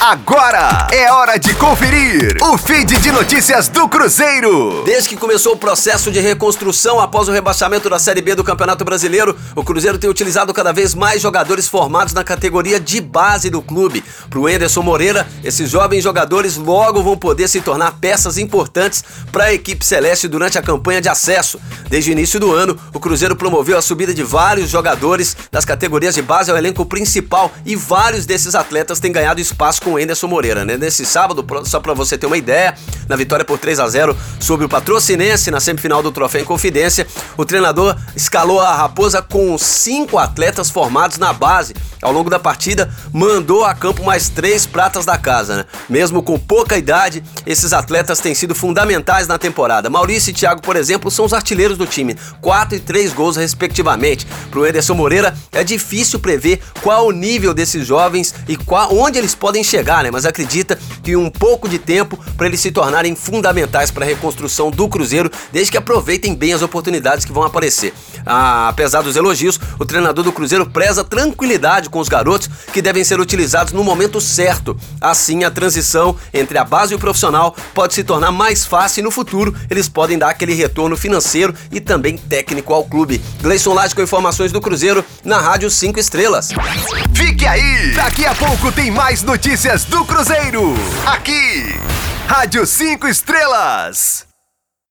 Agora é hora de conferir o feed de notícias do Cruzeiro. Desde que começou o processo de reconstrução após o rebaixamento da Série B do Campeonato Brasileiro, o Cruzeiro tem utilizado cada vez mais jogadores formados na categoria de base do clube. Para o Enderson Moreira, esses jovens jogadores logo vão poder se tornar peças importantes para a equipe celeste durante a campanha de acesso. Desde o início do ano, o Cruzeiro promoveu a subida de vários jogadores das categorias de base ao elenco principal e vários desses atletas têm ganhado espaço com com o Enderson Moreira, né? Nesse sábado, só para você ter uma ideia, na vitória por 3 a 0 sobre o Patrocinense na semifinal do Troféu em Confidência, o treinador escalou a Raposa com cinco atletas formados na base. Ao longo da partida, mandou a campo mais três pratas da casa, né? Mesmo com pouca idade, esses atletas têm sido fundamentais na temporada. Maurício e Thiago, por exemplo, são os artilheiros do time, quatro e três gols respectivamente. Para o Ederson Moreira, é difícil prever qual o nível desses jovens e qual, onde eles podem chegar chegar, né? Mas acredita que um pouco de tempo para eles se tornarem fundamentais para a reconstrução do Cruzeiro, desde que aproveitem bem as oportunidades que vão aparecer. Ah, apesar dos elogios, o treinador do Cruzeiro preza tranquilidade com os garotos que devem ser utilizados no momento certo. Assim, a transição entre a base e o profissional pode se tornar mais fácil e no futuro eles podem dar aquele retorno financeiro e também técnico ao clube. Gleison Lage com informações do Cruzeiro na Rádio 5 Estrelas. Fique aí! Daqui a pouco tem mais notícias do Cruzeiro. Aqui, Rádio 5 Estrelas.